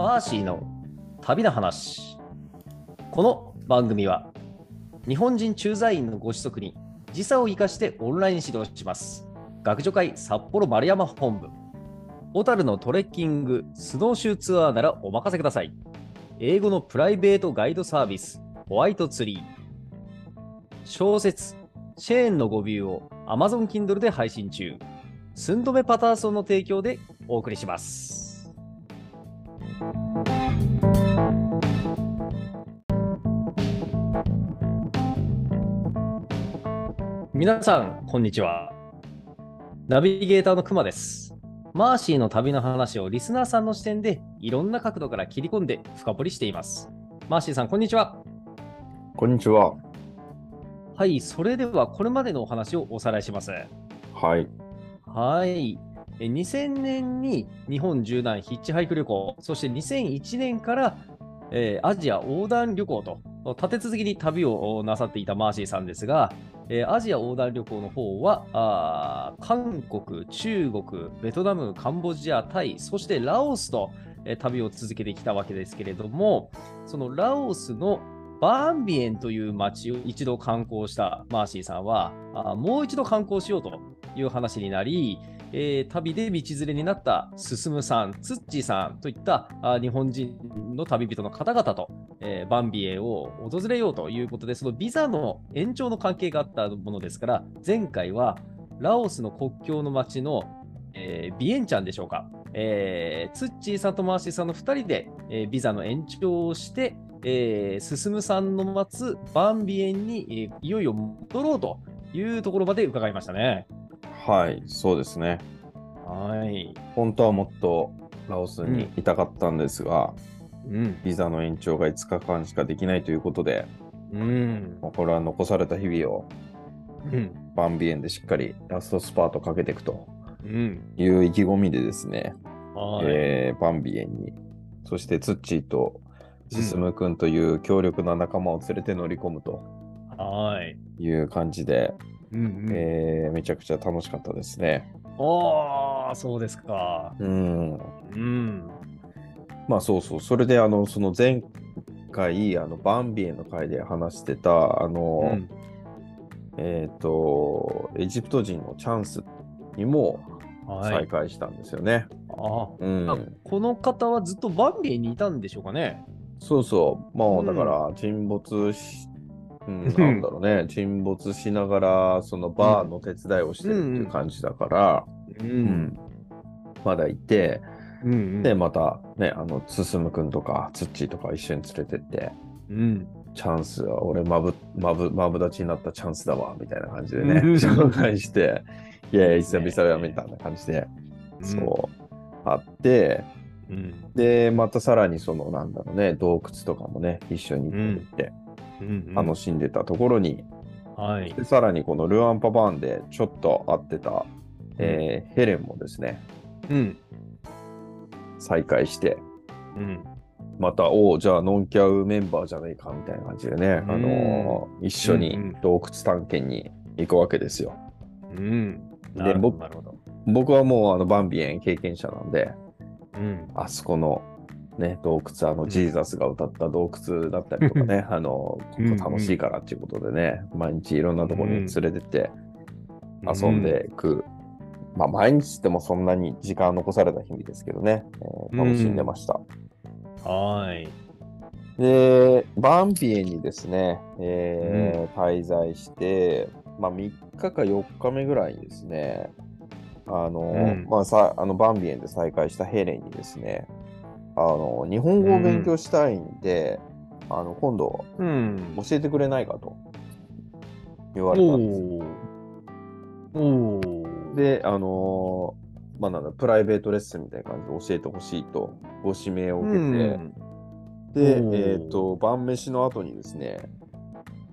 マーシーの旅の話。この番組は日本人駐在員のご子息に時差を生かしてオンライン指導します。学女会札幌丸山本部。小樽のトレッキング、スノーシューツアーならお任せください。英語のプライベートガイドサービス、ホワイトツリー。小説、シェーンの語尾を Amazon Kindle で配信中。寸止めパターソンの提供でお送りします。皆さん、こんにちは。ナビゲーターのくまです。マーシーの旅の話をリスナーさんの視点でいろんな角度から切り込んで深掘りしています。マーシーさん、こんにちは。こんにちは。はい、それではこれまでのお話をおさらいします。はい。はい。2000年に日本縦断ヒッチハイク旅行、そして2001年から、えーアジア横断旅行と立て続けに旅をなさっていたマーシーさんですが、えーアジア横断旅行の方は韓国、中国、ベトナム、カンボジア、タイ、そしてラオスと、えー旅を続けてきたわけですけれども、そのラオスのバーンビエンという街を一度観光したマーシーさんは、もう一度観光しようという話になり、えー旅で道連れになった進さん、ツッチーさんといったあ日本人の旅人の方々と、えーバンビエを訪れようということで、そのビザの延長の関係があったものですから、前回はラオスの国境の町の、えービエンチャンでしょうか、えーツッチーさんとマーシーさんの2人で、えービザの延長をして、えー進さんの待つバンビエンに、えーいよいよ戻ろうというところまで伺いましたね。はい、そうですね。はい。本当はもっとラオスにいたかったんですが、うん。ビザの延長が5日間しかできないということで、うん。これは残された日々をうん。バンビエンでしっかりラストスパートかけていくとうん。いう意気込みでですね、はい。えーバンビエンに、そしてツッチーと進くんという強力な仲間を連れて乗り込むとはい。いう感じで、うんうん。えーめちゃくちゃ楽しかったですね。ああ、そうですか。うん。うん。まあそうそう、それであの、その前回、あの、バンビエンの回で話してた、あの、うんえっ、と、エジプト人のチャンスにもはい。再会したんですよね。あうん。あこの方はずっとバンビエにいたんでしょうかね。そうそう、まうだから沈没し、うん、なんだろうね、沈没しながら、そのバーの手伝いをしてるっていう感じだから、ううん。まだいて、うんうん。で、またね、あの、進くんとか、ツッチーとか一緒に連れてって、うん。チャンスは俺まぶ、まぶ、まぶ立ちになったチャンスだわ、みたいな感じでね、うん。紹介して、いやいや、久々やみたいな感じで、そう、あって、うん。で、またさらにその、なんだろうね、洞窟とかもね、一緒に行って。楽しんでたところに、はい。でさらにこのルアンパバーンでちょっと会ってた、えーヘレンもですね、うん。再会して、うん。また、おお、じゃあノンキャウメンバーじゃないかみたいな感じでね、あのー一緒にうんうん洞窟探検に行くわけですよ。うん。で。僕なるほど。僕はもうあのバンビエン経験者なんで、うん。あそこのね、洞窟、あのジーザスが歌った洞窟だったりとかね、あの、こうんうんこ楽しいからっていうことでね、毎日いろんなところに連れてって遊んでいく。まあ毎日ってもそんなに時間残された日々ですけどね、えー楽しんでました。はい。で、バンビエンにですね、えー滞在して、まあ、3日か4日目ぐらいにですね、あの、うんまあさ、あのバンビエンで再会したヘレンにですね、あの、日本語を勉強したいんで、あの、今度うん。教えてくれないかと言われたんですよ。で、あのまあ、なんだ、プライベートレッスンみたいな感じで教えてほしいとご指名を受けて、うん。で、えっ、と、晩飯の後にですね、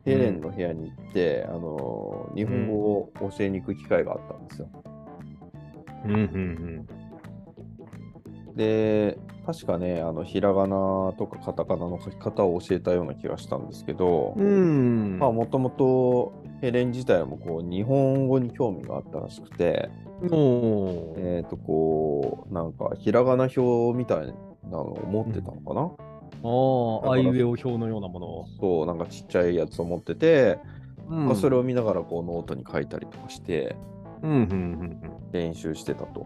ヘレンの部屋に行って、あの、日本語を教えに行く機会があったんですよ。うんうんで、確かね、あの、ひらがなとかカタカナの書き方を教えたような気がしたんですけど、もともとヘレン自体もこう、日本語に興味があったらしくて、えっ、と、こう、なんか、ひらがな表みたいなのを持ってたのかな、ああ、あいうえお表のようなものを。そう、なんかちっちゃいやつを持ってて、うん。まあ、それを見ながらこうノートに書いたりとかしてうんうん練習してたと。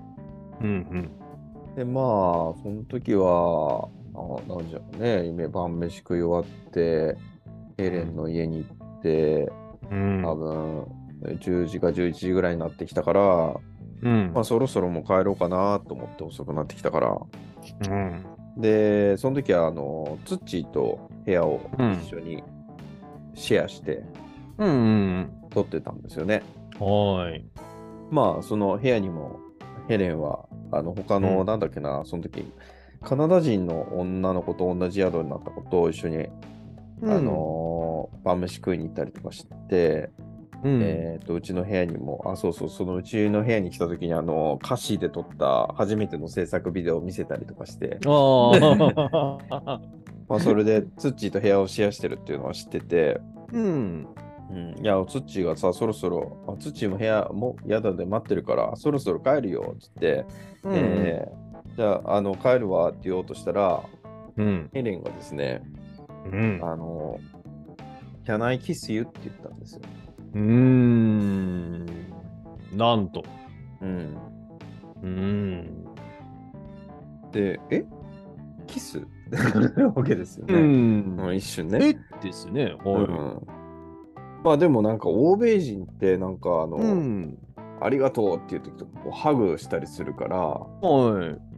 うんうんで、まあ、その時は、あなんじゃね、夢晩飯食い終わって、ヘレンの家に行って、うん多分、10時か11時ぐらいになってきたから、うんまあ、そろそろもう帰ろうかなと思って遅くなってきたから。うんで、その時は、あの、ツッチーと部屋をうん一緒にシェアしてうんうん撮ってたんですよね。はーい。まあ、その部屋にも、ヘレンは、あの、他の、うん。なんだっけな、その時、カナダ人の女の子と同じ宿になった子と一緒に、あのー晩飯食いに行ったりとかして、うん、えっと、うちの部屋にも、あ、そうそう、そのうちの部屋に来た時に、あの、歌詞で撮った初めての制作ビデオを見せたりとかして。まあ、それで、ツッチーと部屋をシェアしてるっていうのは知ってて、うん。うん、いや、ツッチーがさ、そろそろ、あツッチーも部屋、もう宿で待ってるから、そろそろ帰るよ、つって、うんえーじゃあ、あの、帰るわって言おうとしたら、うん。ヘレンがですね、うん。あの、Can I kiss you? って言ったんですよ。うーん。なんと。うん。うん。で、え？キス？わけですようね。んうん一瞬ね。え？ですね。うはん。まあでもなんか欧米人ってなんかあの、い。うん。ありがとうっていう時とかこうハグしたりするから、はい。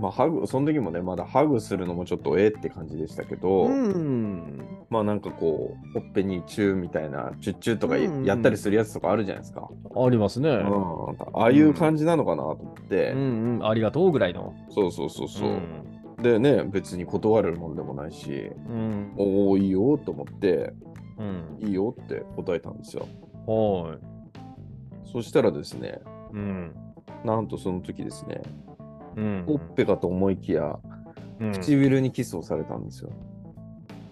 まあハグ、その時もね、まだハグするのもちょっとえって感じでしたけど、うん。まあなんかこう、ほっぺにチューみたいな、チュッチューとかうんやったりするやつとかあるじゃないですか。ありますね。うん、ああいう感じなのかなと思って、うんうん。ありがとうぐらいの。そうそうそうそう。ん。でね、別に断れるもんでもないし、うん。おお、いいよと思って、うん。いいよって答えたんですよ。はい。そしたらですね、うん。なんとその時ですね、うん。ほっぺかと思いきや、うん唇にキスをされたんですよ。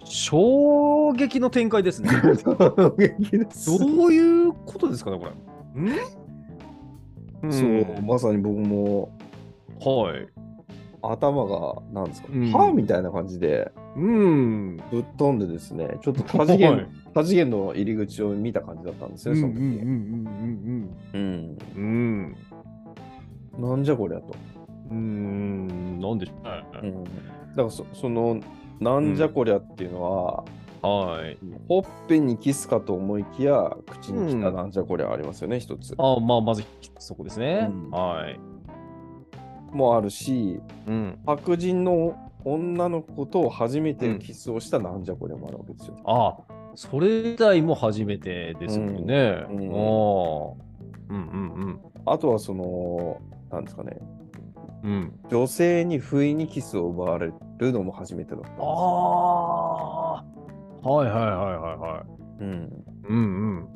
衝撃の展開ですね。衝撃です。どういうことですかね、これ。ん？そう、まさに僕もはい。頭が、なんですか、うんはみたいな感じでうん。ぶっ飛んでですね、ちょっと 多次元、はい多次元の入り口を見た感じだったんですよ、その時。うんうんうんうんうんうん。なんじゃこりゃと。うん。うん。なんでしょうね。うん、だからそその、なんじゃこりゃっていうのは、はい。ほっぺにキスかと思いきや、口に来たなんじゃこりゃありますよね、一つ。あまあ、まずそこですね。うんはい。もあるし、うん。白人の女の子と初めてキスをしたなんじゃこりゃもあるわけですよ。あそれ自体も初めてですもんね。うんうん。うんうんあとはその、なんですかね、うん。うん。女性に不意にキスを奪われるのも初めてだったんですあよ。あ。はいはいはいはいはい。うん、うんうん。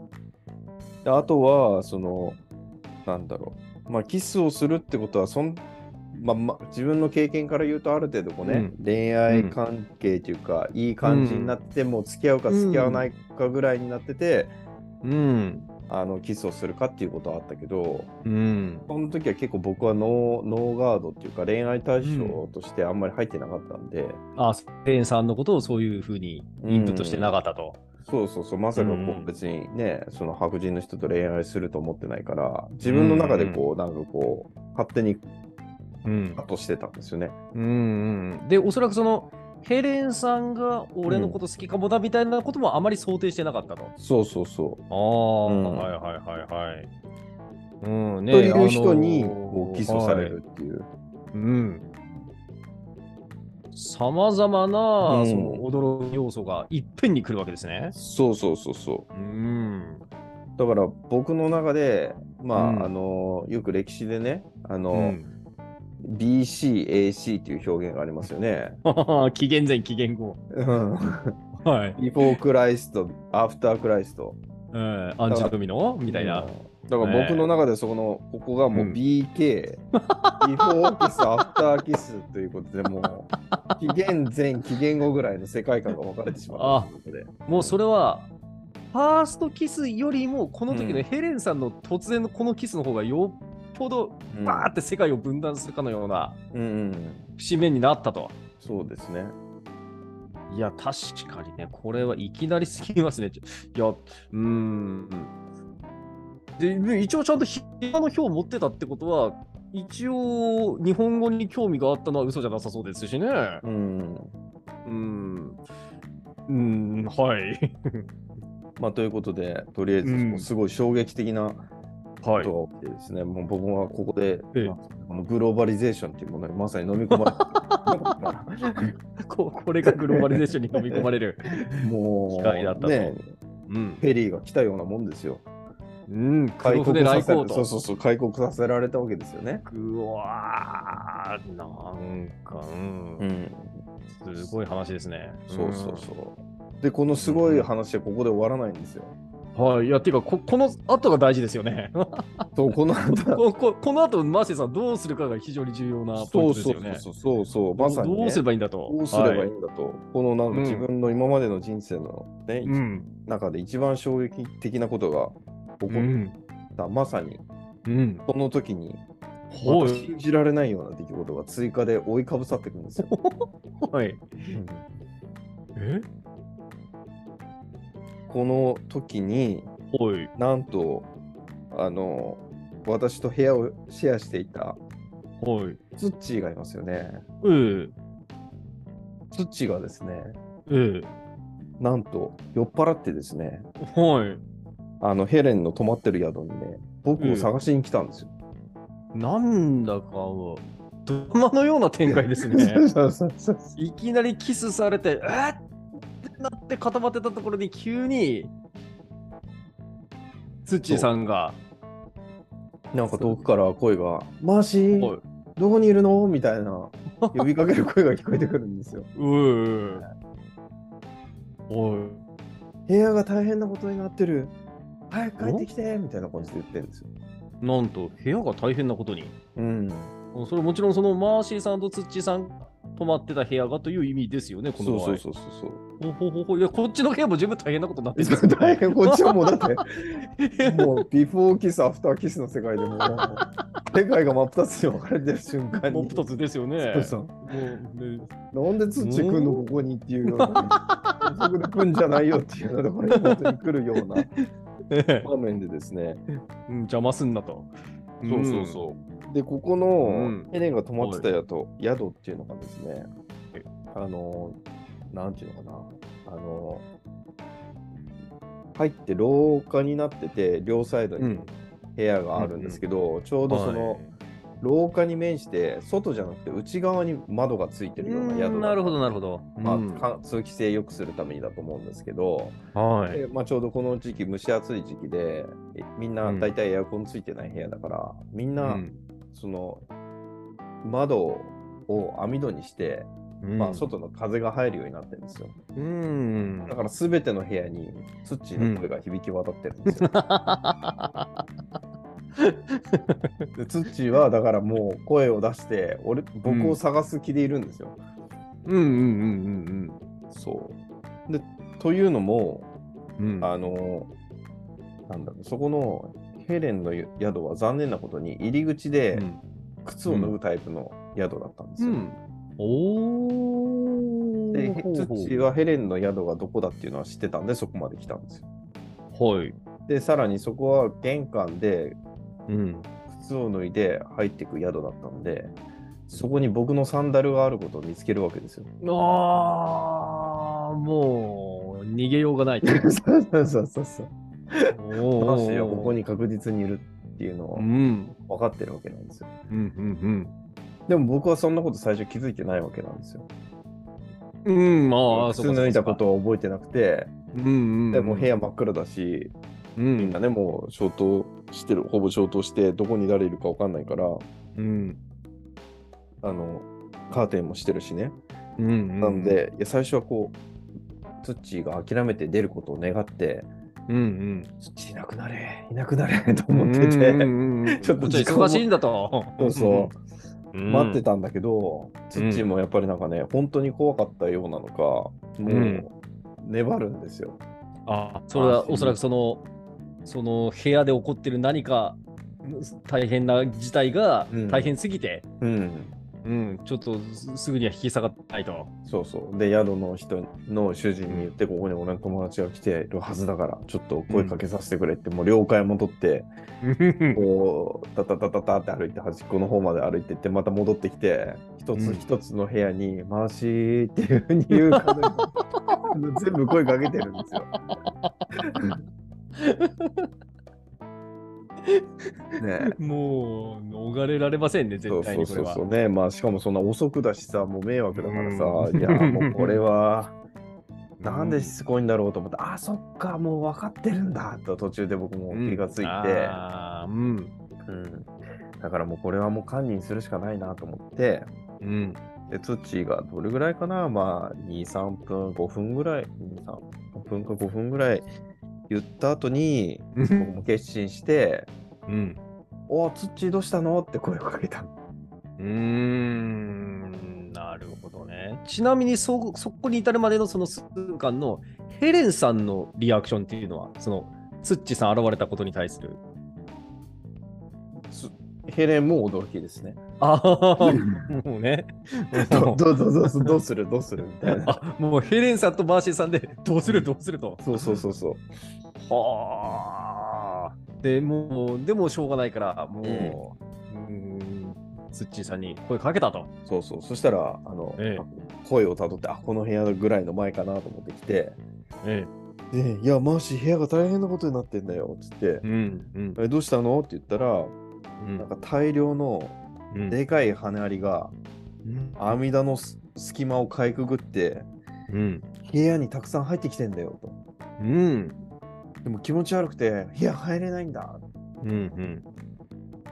であとは、その、なんだろう、まあ、キスをするってことは、そんまあまあ、自分の経験から言うと、ある程度こうね、恋愛関係というか、いい感じになって、もう付き合うか付き合わないかぐらいになってて、うん。あのキスをするかっていうことはあったけど、うん。その時は結構僕はノーノーガードっていうか、恋愛対象としてあんまり入ってなかったんで、あ、ペンさんのことをそういうふうにインプットしてなかったと。そうそうそう、まさかこうん。う別にね、その白人の人と恋愛すると思ってないから、自分の中でこう、なんかこう、勝手にうんカットしてたんですよね。うんうん。で、おそらくその、ヘレンさんが俺のこと好きかもだみたいなこともあまり想定してなかったと。そうそうそああ、うんはいはいはいはい。うんう。ねという人にあのーこうキスをされるっていう。はいうん。さまざまな、うんその驚き要素がいっぺんに来るわけですね。そうそうそうそうん。う。だから僕の中で、まあ、うんあの、よく歴史でね、あの、うん、BC、AC っていう表現がありますよね。紀元前、紀元後。うんはい。Before Christ、After Christ。うん、アンチドミノみたいな。だから僕の中でそこの、ここがもううん BK、Before Kiss、After Kiss ということで、もう、紀元前、紀元後ぐらいの世界観が分かれてしまう。もうそれは、ファーストキスよりも、この時のうんヘレンさんの突然のこのキスの方がよっほどバーって世界を分断するかのようなうんうん。節目になったと。そうですね。いや、確かにね、これはいきなりすぎますね。いや、うーん。で、一応ちゃんと平の表を持ってたってことは、一応日本語に興味があったのは嘘じゃなさそうですしね。うん。うーん。うーん、はい。まあ、ということで、とりあえずうんすごい衝撃的なこはい。とが起きてですね、もう僕はここで、ええまあこのグローバリゼーションっていうものにまさに飲み込まれて ここれがグローバリゼーションに飲み込まれる。も機会だったとう、ね、うん。ペリーが来たようなもんですよ。うん、開国させ。そうそうそう、開国させられたわけですよね。うわー、なんか、うん、ん。すごい話ですね。そうそうそう。で、このすごい話はここで終わらないんですよ。うん。はい、いや、っていうかこ、この後が大事ですよね。そう、この後 こここの後、マーシーさんどうするかが非常に重要なポインそうトですよね。そうそうそうそう、まさに、ね、どうすればいいんだと。どうすればいいはいんだと、このなんかうん自分の今までの人生の、ねうん。中で一番衝撃的なことが起こうん。った、まさにうん。この時に、はいまた信じられないような出来事が追加で追いかぶさってくるんですよ。はい。え？この時にはい。なんとあの私と部屋をシェアしていたはい。ツッチーがいますよね。ええツッチーがですね、えなんと酔っ払ってですね、えはい。あのヘレンの泊まってる宿にね、僕を探しに来たんですよ。なんだか、ドラマのような展開ですね。いきなりキスされて、えー、ってなって固まってたところに急に、ツッチーさんが、なんか遠くから声が、マーシー、どこにいるの？みたいな呼びかける声が聞こえてくるんですよ。う ーおい、部屋が大変なことになってる。早く帰ってきてみたいな感じで言ってるんですよ。なんと部屋が大変なことに。うん。それもちろんそのマーシーさんとツッチーさん泊まってた部屋がという意味ですよね、この場合。そうそうそうそう。ほほほほいや、こっちの部屋も十分大変なことになってる 大変、こっちはもうだって、もうビフォーキス、アフターキスの世界でもう、世界が真っ二つに分かれてる瞬間に。もう二つですよね。そうそうもうねなんでツッチ来んのここにっていうような、そこで来んじゃないよっていうようなところに本当に来るような ええ場面でですね。うん邪魔すんなと。そうそうそう。で、ここうのん。ヘレンが泊まってた宿,、宿っていうのがですねえ、あの、なんていうのかな、あの、入って廊下になってて、両サイドにうん。部屋があるんですけど、ちょうどその、廊下に面して、外じゃなくて内側に窓がついてるような宿なるほど、なるほど。まあうん。か通気性良くするためにだと思うんですけど、はい。でまあ、ちょうどこの時期蒸し暑い時期でえみんなうん。大体エアコンついてない部屋だから、みんうなん。その窓を網戸にして、うん。まあ、外の風が入るようになってるんですよ。うん。だから全ての部屋にツッチーの声が響き渡ってるんですよ、で ツッチーはだからもう声を出して俺僕を探す気でいるんですよ、うんうんうんそうでというのもうんうん。あの、なんだろう、そこのヘレンの宿は残念なことに入り口うでん靴を脱ぐタイプの宿だったんですよ。うん。おで、ー。ツッチーはヘレンの宿がどこだっていうのは知ってたんで、そこまで来たんですよ。はい。で、さらにそこは玄関でうん。靴を脱いで入っていく宿だったんで、そこに僕のサンダルがあることを見つけるわけですよ。ああ、もう、逃げようがない。そうそうそうそう。おマーシーはここに。に確実にいるっていうのをうん。分かってるわけなんですよ。うんうんでも僕はそんなこと最初気づいてないわけなんですよ。うん。うん、まあ、靴脱いだことを覚えてなくて、うんうん。でも部屋真っ暗だし、うん、みんなね、もう消灯してる、ほぼ消灯して、どこに誰いるか分かんないから、うん。あの、カーテンもしてるしね。うんうん。なんで、いや最初はこう、ツッチーが諦めて出ることを願って、うんうん。ツッチーいなくなれ、いなくなれ と思ってて、うんうんうん ちょっと忙しいんだと。そうそう、うん。待ってたんだけど、ツッチーもやっぱりなんかね、本当に怖かったようなのか、もう、ん粘るんですよ。あそれはおそらくその、その部屋で起こってる何か大変な事態がうん大変すぎて、うん。うん、ちょっとすすぐには引き下がってないと。そうそう。で、宿の人の主人に言って、ここに俺の友達が来てるはずだから、ちょっと声かけさせてくれって、もう了解も取って、こう、タタタタタって歩いて、端っこの方まで歩いてって、また戻ってきて、一うんつ一つの部屋に、回しーっていうふうに言うか 全部声かけてるんですよ。ねえ。もう逃れられませんね、絶対にこれは。そうそうそう。ね。まあ、しかもそんな遅くだしさ、もう迷惑だからさ、うん。いや、もう これは、なんでしつこいんだろうと思って、あ、そっか、もう分かってるんだと途中で僕も気がついて、うん。うん。だからもうこれはもう堪忍するしかないなと思って、うん。で、ツッチーがどれぐらいかな、まあ、2、3分、5分ぐらい、2、3分か5分ぐらい言った後に、僕も決心して、うん。おツッチーどうしたのって声をかけたの。うーん。なるほどね。ちなみにそ、そこに至るまでのその数分間のヘレンさんのリアクションっていうのは、その、ツッチさん現れたことに対する？すヘレンも驚きですね。ああ、もうね。どどうどうどうするどうするどうするみたいな。あもうヘレンさんとバーシーさんでどうするどうすると。そうそうそうそう。はあ。でもう、でもしょうがないから、もう、うーん、ツッチーさんに声かけたと。そうそう。そしたら、あの、え声をたどって、あ、この部屋ぐらいの前かなと思ってきて、えで、いや、マーシー、部屋が大変なことになってんだよ、つってえ。う、ん、うん、え、どうしたの？って言ったら、うんなんか大量のうん。でかい羽アリがうん網戸のす隙間をかいくぐって、うん。部屋にたくさん入ってきてんだよと。うん。でも気持ち悪くて、部屋入れないんだ。うん。うん。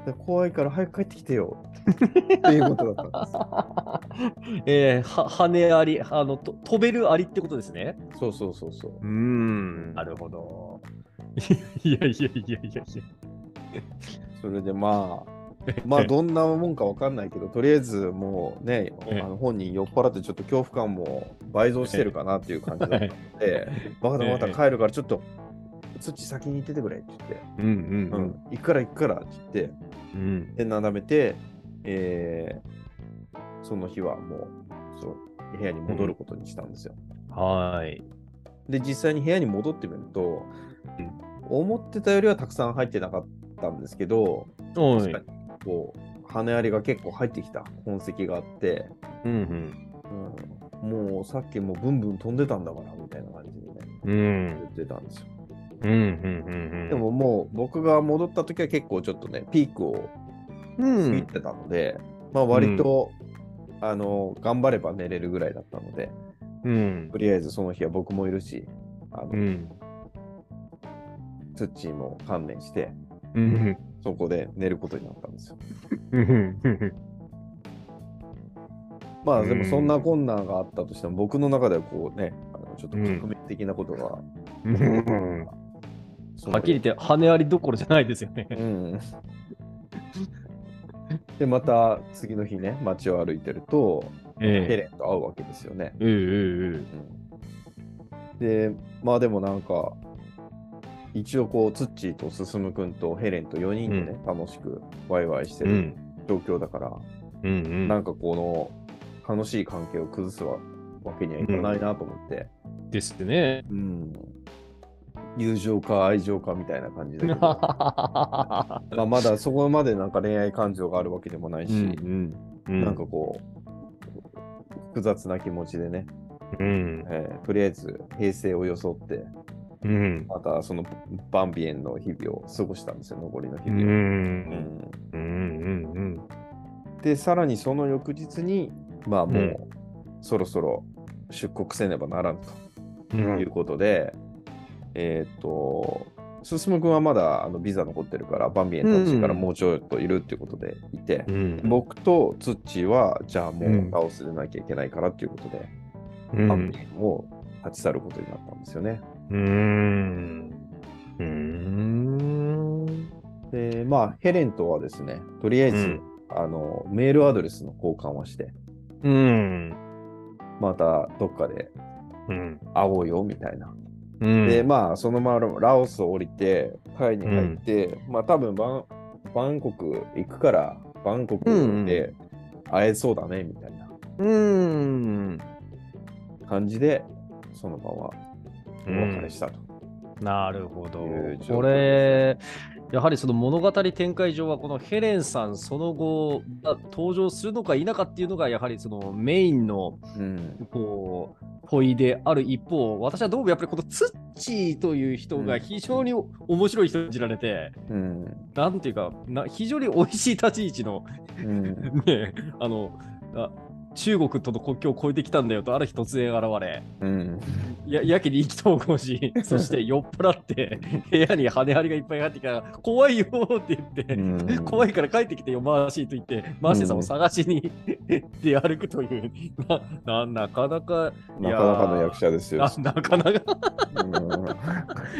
で怖いから早く帰ってきてよ。っていうことだったんです。えー、は羽あり、あの、と飛べるアリってことですね。そうそうそうそう。うーん、なるほど。いやいやいやいやいや。それでまあ、まあどんなもんかわかんないけど、とりあえずもうね、ええあの本人酔っ払ってちょっと恐怖感も倍増してるかなっていう感じだったので、バカだまた帰るからちょっと、土先に行っててくれって言って、うんうんうん、行くから行くからって言って、うん。で、なだめて、えーその日はもう、そう、部屋に戻ることにしたんですよ。はーい。で、実際に部屋に戻ってみると、思ってたよりはたくさん入ってなかったんですけど、確か。にこう羽アリが結構入ってきた痕跡があって、うんうん。うん、もうさっきもブンブン飛んでたんだからみたいな感じにねうん。言ってたんですよ。うんうんうんうん。でももう僕が戻った時は結構ちょっとねピークをう過ぎん。てたので、まあ割と、あの頑張れば寝れるぐらいだったのでうんと。りあえずその日は僕もいるしあの、うん。ツッチーも観念してうん。そこで寝ることになったんですよ。うん。まあでうんもそんな困難があったとしても僕の中ではこうねあのちょっと革命的なことが、はっきり言って、羽ありどころじゃないですよね。うん。で、また次の日ね、街を歩いてると、えヘレンと会うわけですよね。ええええうんで、まあでもなんか、一応こう、ツッチーと進くんとヘレンと4人でね、楽しくワイワイしてるうん。状況だから、うんうん。なんかこの楽しい関係を崩すわわけにはいかないなと思って、ですね。うん友情か愛情かみたいな感じだけど、まあまだそこまでなんか恋愛感情があるわけでもないし、うんうん。なんかこう、複雑な気持ちでね、うん。えーとりあえず平成を装って、うん。またそのバンビエンの日々を過ごしたんですよ、残りの日う。々を。うんうん。うん。で、さらにその翌日に、まあもう、うんそろそろ出国せねばならんとう。いうんことで、えーっと、進君はまだあのビザ残ってるから、バンビエンたちからもうちょっといるっていうことでいて、うん。僕とツッチーは、じゃあもううんラオスでなきゃいけないからっていうことで、うんバンビ。エンを立ち去ることになったんですよね。うん。うん。で、まあ、ヘレンとはですね、とりあえず、うんあのメールアドレスの交換はして、うん。またどっかでうん。会おうよみたいな。うん。で、まあ、そのままラオスを降りて、タイに入って、まあ、多分バンバンコク行くから、バンコクで会えそうだね、みたいなうーん。感じで、そのままお別れしたと。なるほど。これ、やはりその物語展開上は、このヘレンさんその後が登場するのか否かっていうのが、やはりそのメインのうん。こう問いである一方、私はどうもやっぱりこのツッチーという人が非常に面白い人に演じられて、うん。なんていうかな、非常に美味しい立ち位置の、うん。ね、あのあ中国との国境を越えてきたんだよと、ある日突然現れ、うん。ややけに意気投合し、そして酔っ払って、部屋に羽張りがいっぱい入ってきたから、怖いよって言って、うん怖いから帰ってきてよ、マーシーと言って、マーシーさんを探しに出歩くという、なななかなか、いなやかなかの役者ですよ。ななかなか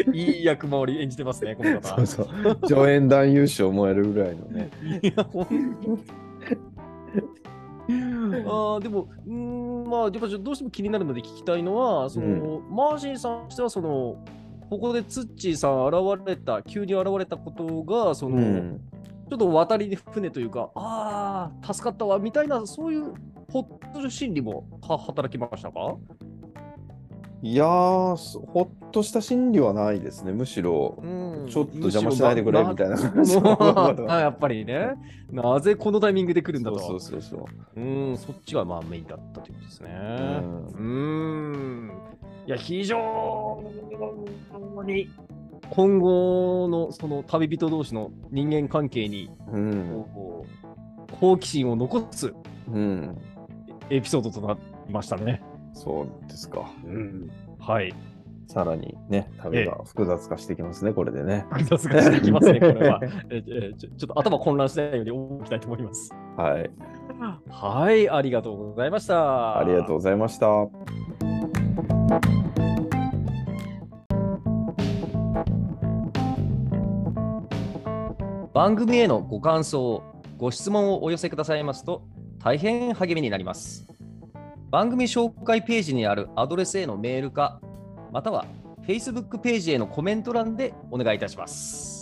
うんいい役回り演じてますね、この方。そうそう。助演男優賞もえるぐらいのね。いや、ほんとに。あーでも、うーん、まあ、やっぱちょっとどうしても気になるので聞きたいのは、その、マーシーさんとしては、その、ここでツッチーさん現れた、急に現れたことが、その、うん。ちょっと渡り船というか、ああ、助かったわ、みたいな、そういうほっとする心理もは働きましたか？いやほっとした心理はないですね。むしろ、うんちょっと邪魔しないでくれみたいな感じやっぱりね、なぜこのタイミングで来るんだと。そうそうそうそう。うん、そっちがまあメインだったということですね。うん。いや、非常に今後のその旅人同士の人間関係にうん。こう好奇心を残すうん。エピソードとなりましたね。そうですか。うん。はい。さらにね、旅が複雑化してきますね、これでね。複雑化していきますね、これは。ええちょちょっと頭混乱しないようにおきたいと思います。はい。はい、ありがとうございました。ありがとうございました。番組へのご感想、ご質問をお寄せくださいますと大変励みになります。番組紹介ページにあるアドレスへのメールか、または Facebook ページへのコメント欄でお願いいたします。